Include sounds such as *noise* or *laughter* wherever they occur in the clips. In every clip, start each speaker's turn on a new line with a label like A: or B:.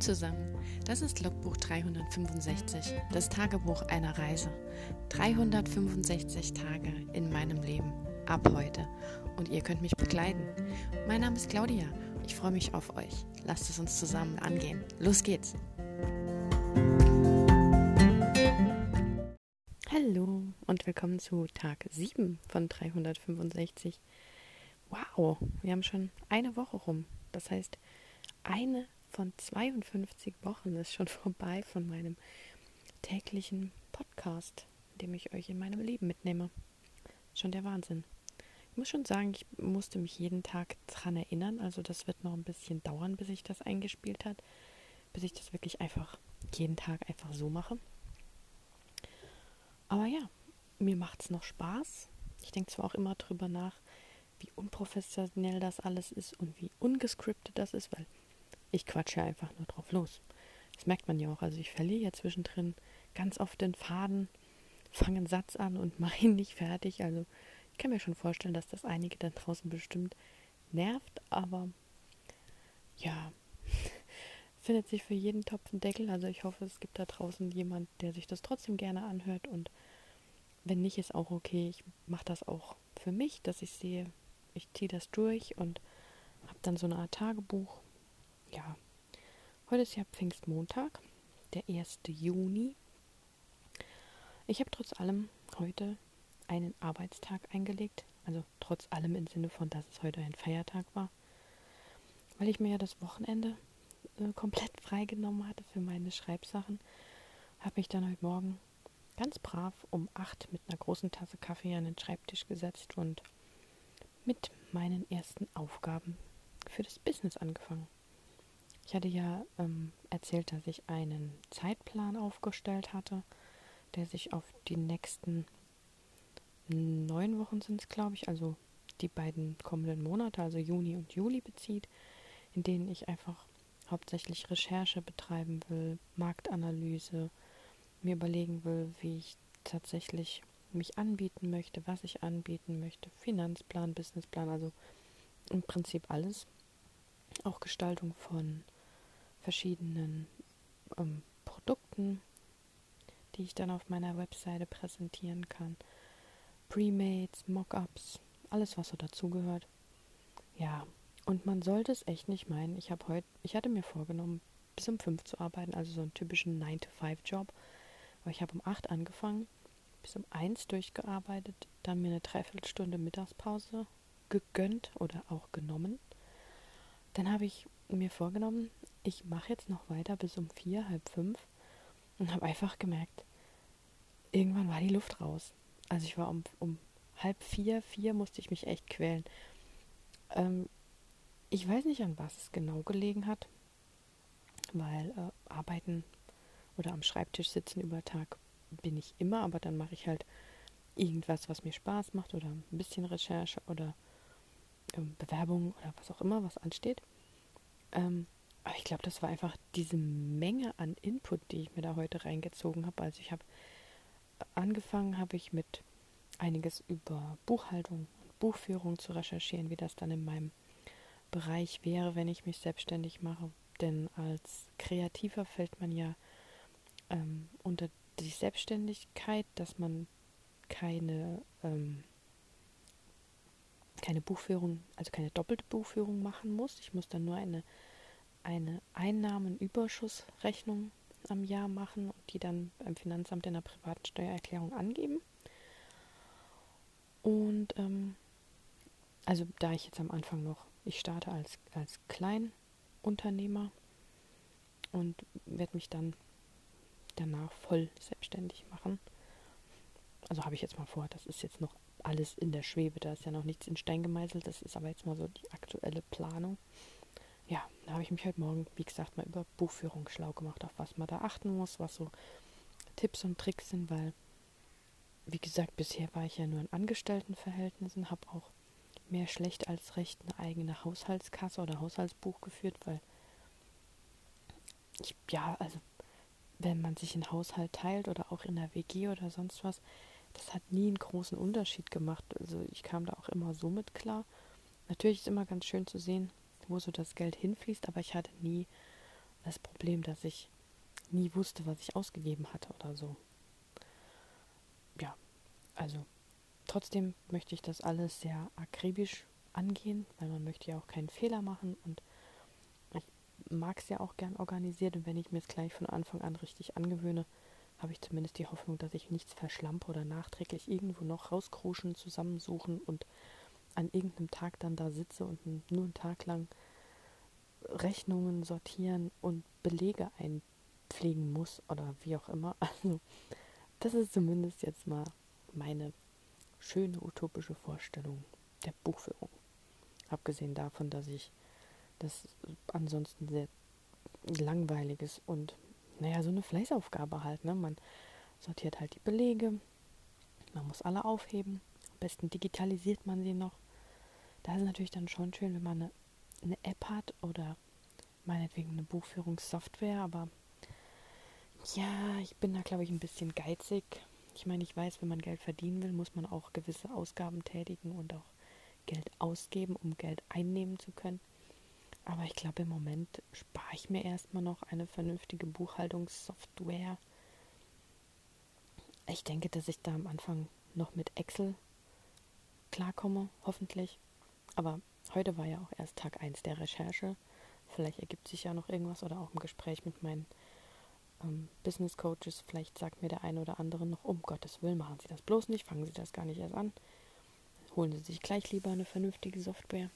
A: Zusammen, das ist Logbuch 365, das Tagebuch einer Reise. 365 Tage in meinem Leben, ab heute. Und ihr könnt mich begleiten. Mein Name ist Claudia, ich freue mich auf euch. Lasst es uns zusammen angehen. Los geht's! Hallo und willkommen zu Tag 7 von 365. Wow, wir haben schon eine Woche rum. Das heißt, eine von 52 Wochen ist schon *laughs* vorbei von meinem täglichen Podcast, in dem ich euch in meinem Leben mitnehme. Schon der Wahnsinn. Ich muss schon sagen, ich musste mich jeden Tag dran erinnern. Also das wird noch ein bisschen dauern, bis ich das eingespielt hat, bis ich das wirklich einfach jeden Tag einfach so mache. Aber ja, mir macht es noch Spaß. Ich denke zwar auch immer drüber nach, wie unprofessionell das alles ist und wie ungescriptet das ist, weil ich quatsche einfach nur drauf los. Das merkt man ja auch. Also ich verliere ja zwischendrin ganz oft den Faden, fange einen Satz an und *laughs* mache ihn nicht fertig. Also ich kann mir schon vorstellen, dass das einige da draußen bestimmt nervt, aber ja, *laughs* findet sich für jeden Topf ein Deckel. Also ich hoffe, es gibt da draußen jemand, der sich das trotzdem gerne anhört und wenn nicht, ist auch okay. Ich mache das auch für mich, dass ich sehe, ich ziehe das durch und habe dann so eine Art Tagebuch ja, heute ist ja Pfingstmontag, der 1. Juni. Ich habe trotz allem heute einen Arbeitstag eingelegt. Also trotz allem im Sinne von, dass es heute ein Feiertag war. Weil ich mir ja das Wochenende äh, komplett *laughs* freigenommen hatte für meine Schreibsachen, habe ich dann heute Morgen ganz brav um 8 mit einer großen Tasse Kaffee an den Schreibtisch gesetzt und mit meinen ersten Aufgaben für das Business angefangen. Ich hatte ja ähm, erzählt, dass ich einen Zeitplan aufgestellt hatte, der sich auf die nächsten neun Wochen sind es, glaube ich, also die beiden kommenden Monate, also Juni und Juli bezieht, in denen ich einfach hauptsächlich Recherche betreiben will, Marktanalyse, mir überlegen will, wie ich tatsächlich mich anbieten möchte, was ich anbieten möchte, Finanzplan, Businessplan, also im Prinzip alles. Auch Gestaltung von verschiedenen ähm, Produkten, die ich dann auf meiner Webseite präsentieren kann. Premates, Mockups, alles was so dazugehört. Ja, und man sollte es echt nicht meinen. Ich habe heute, ich hatte mir vorgenommen, bis um 5 zu arbeiten, also so einen typischen 9-to-5-Job. Aber ich habe um 8 angefangen, bis um 1 durchgearbeitet, dann mir eine Dreiviertelstunde Mittagspause gegönnt oder auch genommen. Dann habe ich mir vorgenommen, ich mache jetzt noch weiter bis um vier, halb fünf und habe einfach gemerkt, irgendwann war die Luft raus. Also ich war um, um halb vier, vier musste ich mich echt quälen. Ähm, ich weiß nicht, an was es genau gelegen hat, weil äh, arbeiten oder am Schreibtisch sitzen über Tag bin ich immer, aber dann mache ich halt irgendwas, was mir Spaß macht oder ein bisschen Recherche oder ähm, Bewerbung oder was auch immer, was ansteht. Ähm, aber ich glaube, das war einfach diese Menge an Input, die ich mir da heute reingezogen habe. Also ich habe angefangen, habe ich mit einiges über Buchhaltung und Buchführung zu recherchieren, wie das dann in meinem Bereich wäre, wenn ich mich selbstständig mache. Denn als Kreativer fällt man ja ähm, unter die Selbstständigkeit, dass man keine, ähm, keine Buchführung, also keine doppelte Buchführung machen muss. Ich muss dann nur eine eine Einnahmenüberschussrechnung am Jahr machen und die dann beim Finanzamt in der privaten Steuererklärung angeben. Und ähm, also da ich jetzt am Anfang noch, ich starte als, als Kleinunternehmer und werde mich dann danach voll selbstständig machen. Also habe ich jetzt mal vor, das ist jetzt noch alles in der Schwebe, da ist ja noch nichts in Stein gemeißelt, das ist aber jetzt mal so die aktuelle Planung ja, da habe ich mich heute Morgen, wie gesagt, mal über Buchführung schlau gemacht, auf was man da achten muss, was so Tipps und Tricks sind, weil, wie gesagt, bisher war ich ja nur in Angestelltenverhältnissen, habe auch mehr schlecht als recht eine eigene Haushaltskasse oder Haushaltsbuch geführt, weil ich, ja, also wenn man sich einen Haushalt teilt oder auch in der WG oder sonst was, das hat nie einen großen Unterschied gemacht. Also ich kam da auch immer so mit klar. Natürlich ist immer ganz schön zu sehen, wo so das Geld hinfließt, aber ich hatte nie das Problem, dass ich nie wusste, was ich ausgegeben hatte oder so. Ja, also trotzdem möchte ich das alles sehr akribisch angehen, weil man möchte ja auch keinen Fehler machen und ich mag es ja auch gern organisiert und wenn ich mir es gleich von Anfang an richtig angewöhne, habe ich zumindest die Hoffnung, dass ich nichts verschlampe oder nachträglich irgendwo noch rauskruschen, zusammensuchen und an irgendeinem Tag dann da sitze und nur einen Tag lang Rechnungen sortieren und Belege einpflegen muss oder wie auch immer. *laughs* Also das ist zumindest jetzt mal meine schöne utopische Vorstellung der Buchführung. Abgesehen davon, dass ich das ansonsten sehr langweilig ist und naja, so eine Fleißaufgabe halt. Ne? Man sortiert halt die Belege, man muss alle aufheben. Am besten digitalisiert man sie noch. Da ist es natürlich dann schon schön, wenn man eine, eine App hat oder meinetwegen eine Buchführungssoftware, aber ja, ich bin da glaube ich ein bisschen geizig. Ich meine, ich weiß, wenn man Geld verdienen will, muss man auch gewisse Ausgaben tätigen und auch Geld ausgeben, um Geld einnehmen zu können. Aber ich glaube, im Moment spare ich mir erstmal noch eine vernünftige Buchhaltungssoftware. Ich denke, dass ich da am Anfang noch mit Excel klarkomme, hoffentlich. Aber heute war ja auch erst Tag 1 der Recherche. Vielleicht ergibt sich ja noch irgendwas oder auch im Gespräch mit meinen ähm, Business Coaches. Vielleicht sagt mir der eine oder andere noch, um Gottes Willen, machen Sie das bloß nicht, fangen Sie das gar nicht erst an. Holen Sie sich gleich lieber eine vernünftige Software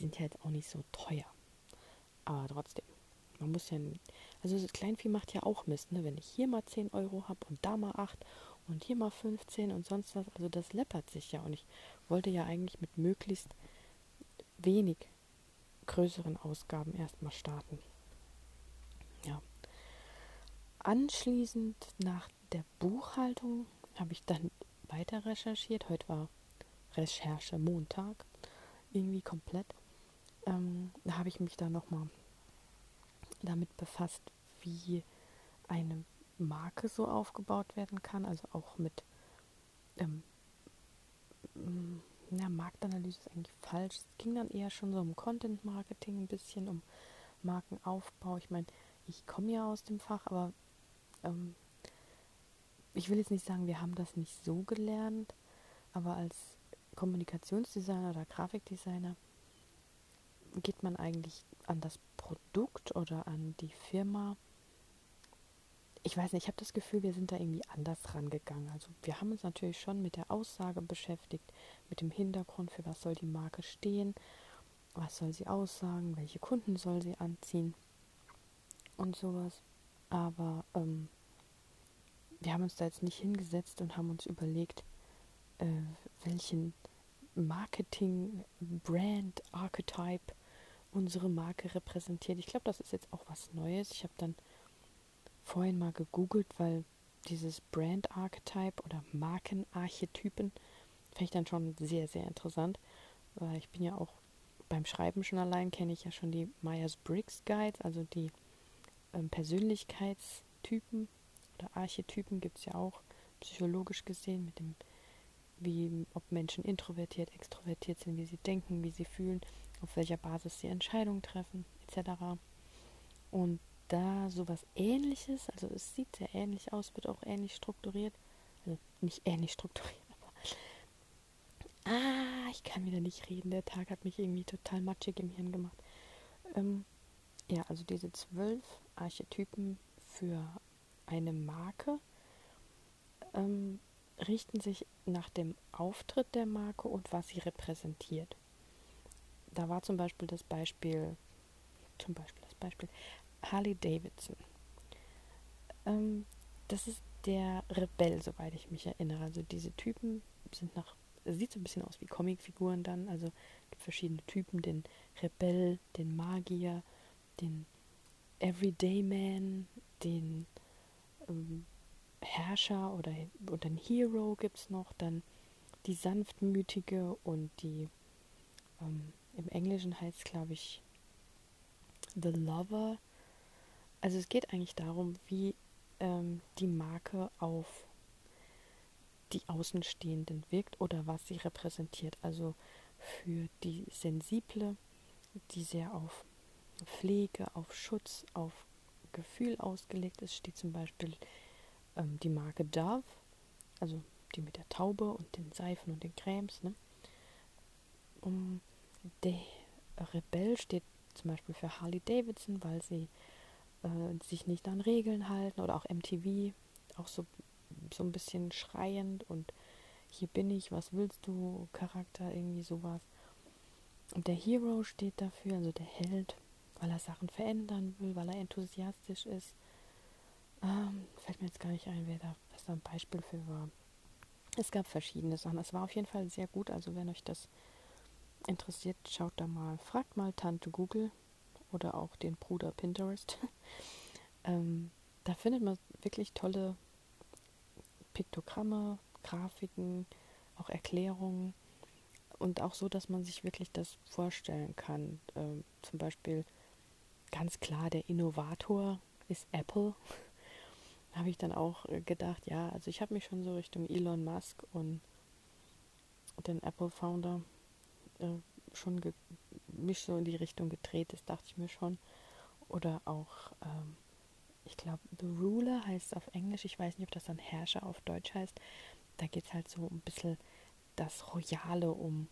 A: sind ja jetzt auch nicht so teuer. Aber trotzdem, man muss ja. Also das Kleinvieh macht ja auch Mist, ne? Wenn ich hier mal 10 Euro habe und da mal 8 und hier mal 15 und sonst was. Also das läppert sich ja. Und ich wollte ja eigentlich mit möglichst wenig größeren Ausgaben erstmal starten. Ja. Anschließend nach der Buchhaltung habe ich dann weiter recherchiert. Heute war Recherche Montag. Irgendwie komplett ähm, habe ich mich dann nochmal damit befasst, wie eine Marke so aufgebaut werden kann, also auch mit ähm, ja, Marktanalyse ist eigentlich falsch. Es ging dann eher schon so um Content Marketing, ein bisschen um Markenaufbau. Ich meine, ich komme ja aus dem Fach, aber ähm, ich will jetzt nicht sagen, wir haben das nicht so gelernt, aber als Kommunikationsdesigner oder Grafikdesigner geht man eigentlich an das Produkt oder an die Firma? Ich weiß nicht, ich habe das Gefühl, wir sind da irgendwie anders rangegangen. Also wir haben uns natürlich schon mit der Aussage beschäftigt, mit dem Hintergrund, für was soll die Marke stehen, was soll sie aussagen, welche Kunden soll sie anziehen und sowas. Aber ähm, wir haben uns da jetzt nicht hingesetzt und haben uns überlegt, äh, welchen Marketing, Brand, Archetype unsere Marke repräsentiert. Ich glaube, das ist jetzt auch was Neues. Ich habe dann vorhin mal gegoogelt, weil dieses Brand Archetype oder Markenarchetypen finde ich dann schon sehr, sehr interessant. Weil ich bin ja auch beim Schreiben schon allein, kenne ich ja schon die Myers-Briggs Guides, also die ähm, Persönlichkeitstypen oder Archetypen gibt es ja auch psychologisch gesehen mit dem, wie ob Menschen introvertiert, extrovertiert sind, wie sie denken, wie sie fühlen auf welcher Basis sie Entscheidungen treffen, etc. Und da sowas ähnliches, also es sieht sehr ähnlich aus, wird auch ähnlich strukturiert, also nicht ähnlich strukturiert, *laughs* aber ah, ich kann wieder nicht reden, der Tag hat mich irgendwie total matschig im Hirn gemacht. Ähm, ja, also diese zwölf Archetypen für eine Marke ähm, richten sich nach dem Auftritt der Marke und was sie repräsentiert. Da war zum Beispiel das Beispiel, zum Beispiel das Beispiel Harley Davidson. Ähm, das ist der Rebell, soweit ich mich erinnere. Also diese Typen sind nach, sieht so ein bisschen aus wie Comicfiguren dann. Also gibt verschiedene Typen, den Rebell, den Magier, den Everyday Man, den ähm, Herrscher oder, oder den Hero gibt es noch, dann die sanftmütige und die ähm, im Englischen heißt es, glaube ich, The Lover. Also es geht eigentlich darum, wie ähm, die Marke auf die Außenstehenden wirkt oder was sie repräsentiert. Also für die Sensible, die sehr auf Pflege, auf Schutz, auf Gefühl ausgelegt ist, steht zum Beispiel ähm, die Marke Dove, also die mit der Taube und den Seifen und den Cremes. Ne? Um, der Rebell steht zum Beispiel für Harley Davidson, weil sie äh, sich nicht an Regeln halten oder auch MTV, auch so, so ein bisschen schreiend und hier bin ich, was willst du, Charakter, irgendwie sowas. Und der Hero steht dafür, also der Held, weil er Sachen verändern will, weil er enthusiastisch ist. Ähm, fällt mir jetzt gar nicht ein, wer da, was da ein Beispiel für war. Es gab verschiedene Sachen. Es war auf jeden Fall sehr gut. Also wenn euch das interessiert, schaut da mal. Fragt mal Tante Google oder auch den Bruder Pinterest. *laughs* ähm, da findet man wirklich tolle Piktogramme, Grafiken, auch Erklärungen und auch so, dass man sich wirklich das vorstellen kann. Ähm, zum Beispiel ganz klar, der Innovator ist Apple. *laughs* habe ich dann auch äh, gedacht, ja, also ich habe mich schon so Richtung Elon Musk und den Apple-Founder äh, schon mich so in die Richtung gedreht, das dachte ich mir schon. Oder auch, ähm, ich glaube, The Ruler heißt auf Englisch, ich weiß nicht, ob das dann Herrscher auf Deutsch heißt. Da geht es halt so ein bisschen das Royale um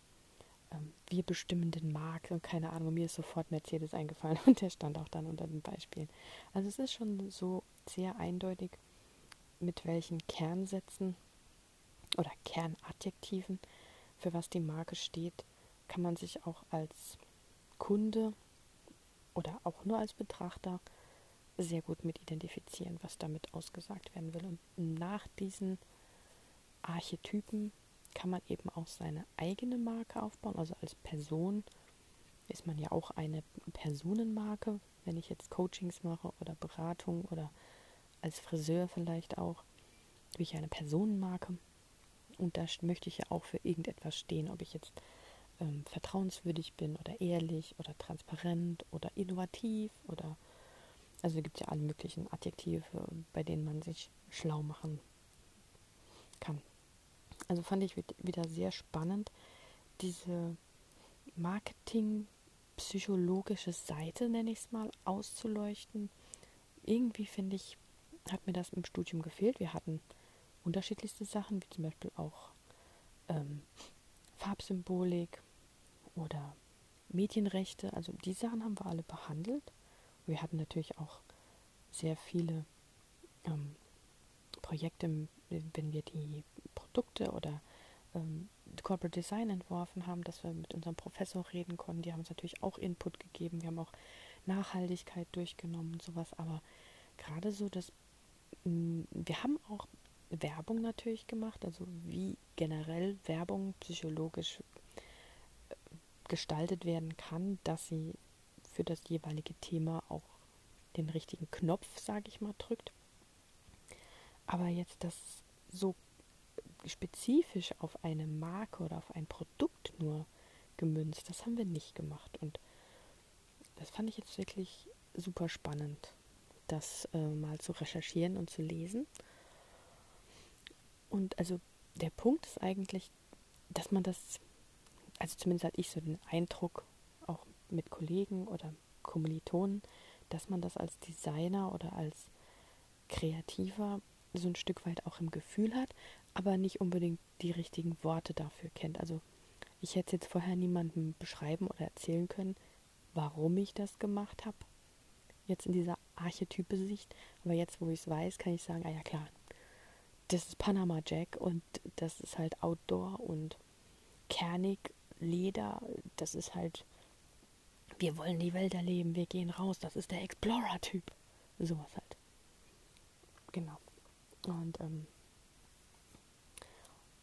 A: ähm, wir bestimmen den Markt und keine Ahnung, mir ist sofort Mercedes eingefallen *laughs* und der stand auch dann unter den Beispielen. Also es ist schon so sehr eindeutig, mit welchen Kernsätzen oder Kernadjektiven, für was die Marke steht, kann man sich auch als Kunde oder auch nur als Betrachter sehr gut mit identifizieren, was damit ausgesagt werden will. Und nach diesen Archetypen kann man eben auch seine eigene Marke aufbauen. Also als Person ist man ja auch eine Personenmarke, wenn ich jetzt Coachings mache oder Beratung oder als Friseur vielleicht auch, bin ich eine Personenmarke. Und da möchte ich ja auch für irgendetwas stehen, ob ich jetzt ähm, vertrauenswürdig bin oder ehrlich oder transparent oder innovativ oder also gibt es ja alle möglichen Adjektive, bei denen man sich schlau machen kann. Also fand ich wieder sehr spannend, diese Marketing-psychologische Seite, nenne ich es mal, auszuleuchten. Irgendwie finde ich, hat mir das im Studium gefehlt. Wir hatten unterschiedlichste Sachen, wie zum Beispiel auch ähm, Farbsymbolik oder Medienrechte. Also die Sachen haben wir alle behandelt. Wir hatten natürlich auch sehr viele ähm, Projekte, wenn wir die Produkte oder ähm, Corporate Design entworfen haben, dass wir mit unserem Professor reden konnten. Die haben uns natürlich auch Input gegeben. Wir haben auch Nachhaltigkeit durchgenommen und sowas. Aber gerade so, dass wir haben auch Werbung natürlich gemacht, also wie generell Werbung psychologisch gestaltet werden kann, dass sie für das jeweilige Thema auch den richtigen Knopf, sage ich mal, drückt. Aber jetzt das so spezifisch auf eine Marke oder auf ein Produkt nur gemünzt. Das haben wir nicht gemacht. Und das fand ich jetzt wirklich super spannend, das äh, mal zu recherchieren und zu lesen. Und also der Punkt ist eigentlich, dass man das, also zumindest hatte ich so den Eindruck, auch mit Kollegen oder Kommilitonen, dass man das als Designer oder als Kreativer so ein Stück weit auch im Gefühl hat, aber nicht unbedingt die richtigen Worte dafür kennt. Also ich hätte jetzt vorher niemandem beschreiben oder erzählen können, warum ich das gemacht habe. Jetzt in dieser Archetype-Sicht. Aber jetzt, wo ich es weiß, kann ich sagen, ah ja klar, das ist Panama Jack und das ist halt Outdoor und kernig, Leder, das ist halt, wir wollen die Welt erleben, wir gehen raus, das ist der Explorer-Typ. Sowas halt. Genau. Und ähm,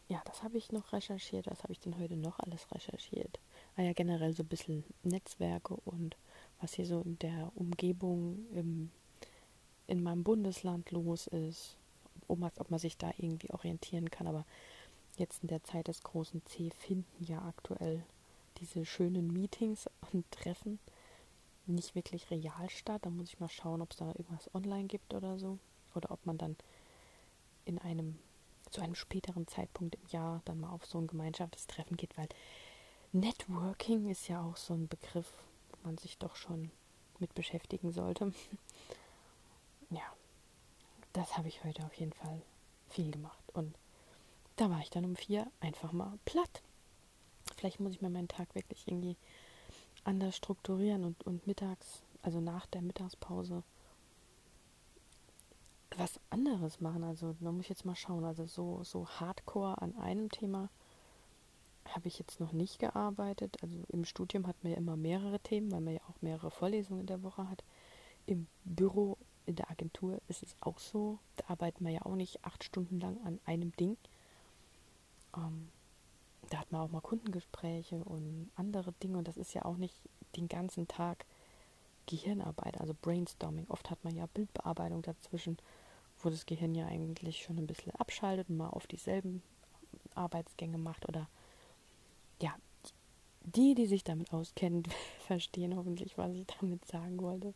A: ja, das habe ich noch recherchiert. Was habe ich denn heute noch alles recherchiert? Ah ja, generell so ein bisschen Netzwerke und was hier so in der Umgebung im, in meinem Bundesland los ist. Um, ob man sich da irgendwie orientieren kann. Aber jetzt in der Zeit des großen C finden ja aktuell diese schönen Meetings und Treffen nicht wirklich real statt. Da muss ich mal schauen, ob es da irgendwas online gibt oder so. Oder ob man dann in einem zu einem späteren Zeitpunkt im Jahr dann mal auf so ein Gemeinschaftstreffen geht, weil Networking ist ja auch so ein Begriff, wo man sich doch schon mit beschäftigen sollte. *laughs* ja, das habe ich heute auf jeden Fall viel gemacht. Und da war ich dann um vier einfach mal platt. Vielleicht muss ich mir meinen Tag wirklich irgendwie anders strukturieren und, und mittags, also nach der Mittagspause, was anderes machen. Also da muss ich jetzt mal schauen. Also so, so hardcore an einem Thema habe ich jetzt noch nicht gearbeitet. Also im Studium hat man ja immer mehrere Themen, weil man ja auch mehrere Vorlesungen in der Woche hat. Im Büro, in der Agentur ist es auch so. Da arbeiten wir ja auch nicht acht Stunden lang an einem Ding. Ähm, da hat man auch mal Kundengespräche und andere Dinge und das ist ja auch nicht den ganzen Tag Gehirnarbeit, also Brainstorming. Oft hat man ja Bildbearbeitung dazwischen, wo das Gehirn ja eigentlich schon ein bisschen abschaltet und mal auf dieselben Arbeitsgänge macht oder ja, die, die sich damit auskennen, *laughs* verstehen hoffentlich, was ich damit sagen wollte.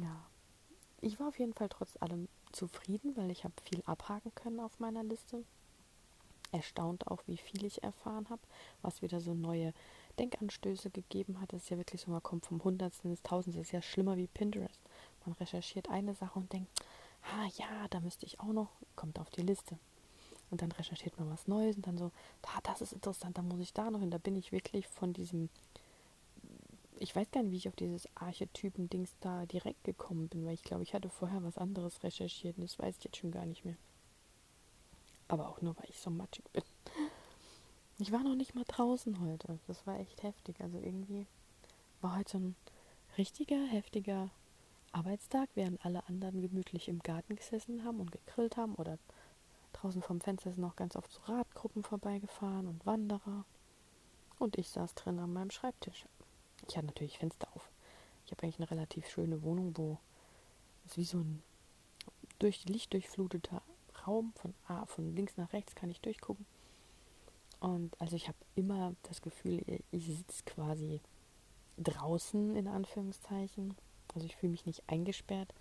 A: Ja, ich war auf jeden Fall trotz allem zufrieden, weil ich habe viel abhaken können auf meiner Liste erstaunt auch, wie viel ich erfahren habe, was wieder so neue Denkanstöße gegeben hat. Das ist ja wirklich so, man kommt vom Hundertsten ins Tausendste. Das ist ja schlimmer wie Pinterest. Man recherchiert eine Sache und denkt, ah ja, da müsste ich auch noch, kommt auf die Liste. Und dann recherchiert man was Neues und dann so, ah, das ist interessant, da muss ich da noch hin. Da bin ich wirklich von diesem, ich weiß gar nicht, wie ich auf dieses Archetypen-Dings da direkt gekommen bin, weil ich glaube, ich hatte vorher was anderes recherchiert und das weiß ich jetzt schon gar nicht mehr. Aber auch nur, weil ich so matschig bin. Ich war noch nicht mal draußen heute. Das war echt heftig. Also irgendwie war heute ein richtiger, heftiger Arbeitstag, während alle anderen gemütlich im Garten gesessen haben und gegrillt haben oder draußen vom Fenster sind auch ganz oft so Radgruppen vorbeigefahren und Wanderer. Und ich saß drin an meinem Schreibtisch. Ich hatte natürlich Fenster auf. Ich habe eigentlich eine relativ schöne Wohnung, wo es wie so ein durch Licht durchfluteter Raum, von, ah, von links nach rechts kann ich durchgucken. Und also ich habe immer das Gefühl, ich sitze quasi draußen in Anführungszeichen. Also ich fühle mich nicht eingesperrt.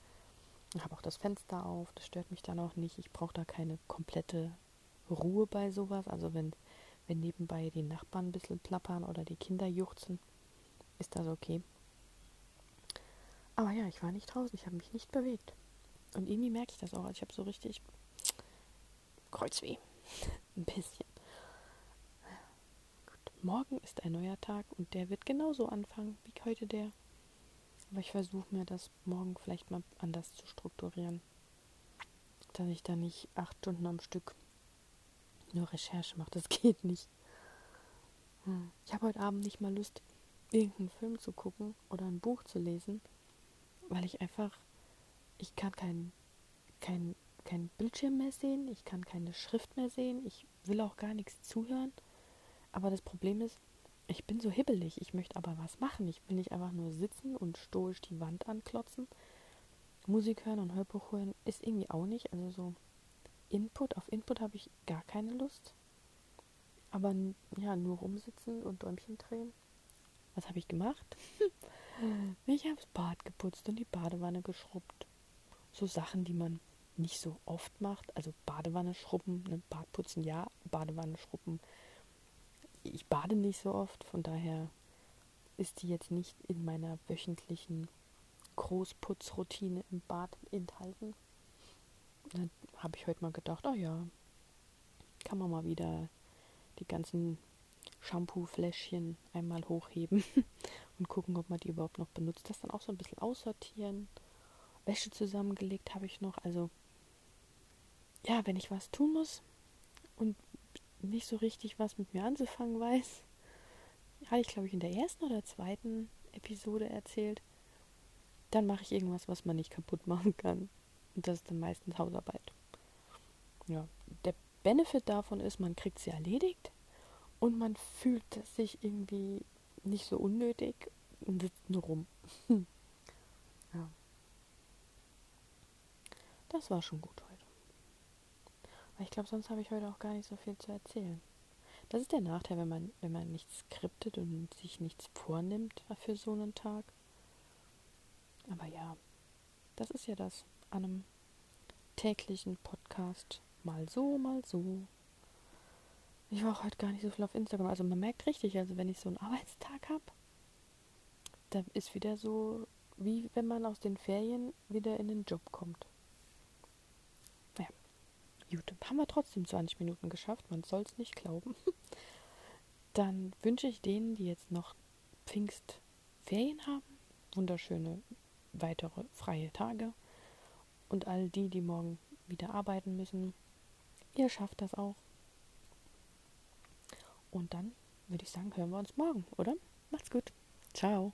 A: Ich habe auch das Fenster auf, das stört mich dann auch nicht. Ich brauche da keine komplette Ruhe bei sowas. Also wenn, wenn nebenbei die Nachbarn ein bisschen plappern oder die Kinder juchzen, ist das okay. Aber ja, ich war nicht draußen, ich habe mich nicht bewegt. Und irgendwie merke ich das auch. Also ich habe so richtig Kreuzweh. Ein bisschen. Gut. Morgen ist ein neuer Tag und der wird genauso anfangen wie heute der. Aber ich versuche mir das morgen vielleicht mal anders zu strukturieren. Dass ich da nicht acht Stunden am Stück nur Recherche mache. Das *laughs* geht nicht. Hm. Ich habe heute Abend nicht mal Lust, irgendeinen Film zu gucken oder ein Buch zu lesen, weil ich einfach, ich kann kein, kein keinen Bildschirm mehr sehen, ich kann keine Schrift mehr sehen, ich will auch gar nichts zuhören. Aber das Problem ist, ich bin so hibbelig, ich möchte aber was machen. Ich will nicht einfach nur sitzen und stoisch die Wand anklotzen. Musik hören und Hörbuch hören ist irgendwie auch nicht. Also so Input, auf Input habe ich gar keine Lust. Aber ja, nur rumsitzen und Däumchen drehen. Was habe ich gemacht? *laughs* ich habe das Bad geputzt und die Badewanne geschrubbt. So Sachen, die man nicht so oft macht. Also Badewanne schrubben, ne? Badputzen ja, Badewanne schrubben. Ich bade nicht so oft, von daher ist die jetzt nicht in meiner wöchentlichen Großputzroutine im Bad enthalten. Dann habe ich heute mal gedacht, oh ja, kann man mal wieder die ganzen Shampoo-Fläschchen einmal hochheben *laughs* und gucken, ob man die überhaupt noch benutzt. Das dann auch so ein bisschen aussortieren. Wäsche zusammengelegt habe ich noch. Also ja, wenn ich was tun muss und nicht so richtig was mit mir anzufangen weiß, hatte ich glaube ich in der ersten oder zweiten Episode erzählt, dann mache ich irgendwas, was man nicht kaputt machen kann. Und das ist dann meistens Hausarbeit. Ja, der Benefit davon ist, man kriegt sie erledigt und man fühlt sich irgendwie nicht so unnötig und sitzt nur rum. *laughs* ja. Das war schon gut weil ich glaube, sonst habe ich heute auch gar nicht so viel zu erzählen. Das ist der Nachteil, wenn man, wenn man nichts skriptet und sich nichts vornimmt für so einen Tag. Aber ja, das ist ja das an einem täglichen Podcast. Mal so, mal so. Ich war auch heute gar nicht so viel auf Instagram. Also man merkt richtig, also wenn ich so einen Arbeitstag habe, da ist wieder so, wie wenn man aus den Ferien wieder in den Job kommt. Gut, haben wir trotzdem 20 Minuten geschafft, man soll es nicht glauben. *laughs* Dann wünsche ich denen, die jetzt noch Pfingstferien haben, wunderschöne weitere freie Tage. Und all die, die morgen wieder arbeiten müssen, ihr schafft das auch. Und dann würde ich sagen, hören wir uns morgen, oder? Macht's gut. Ciao.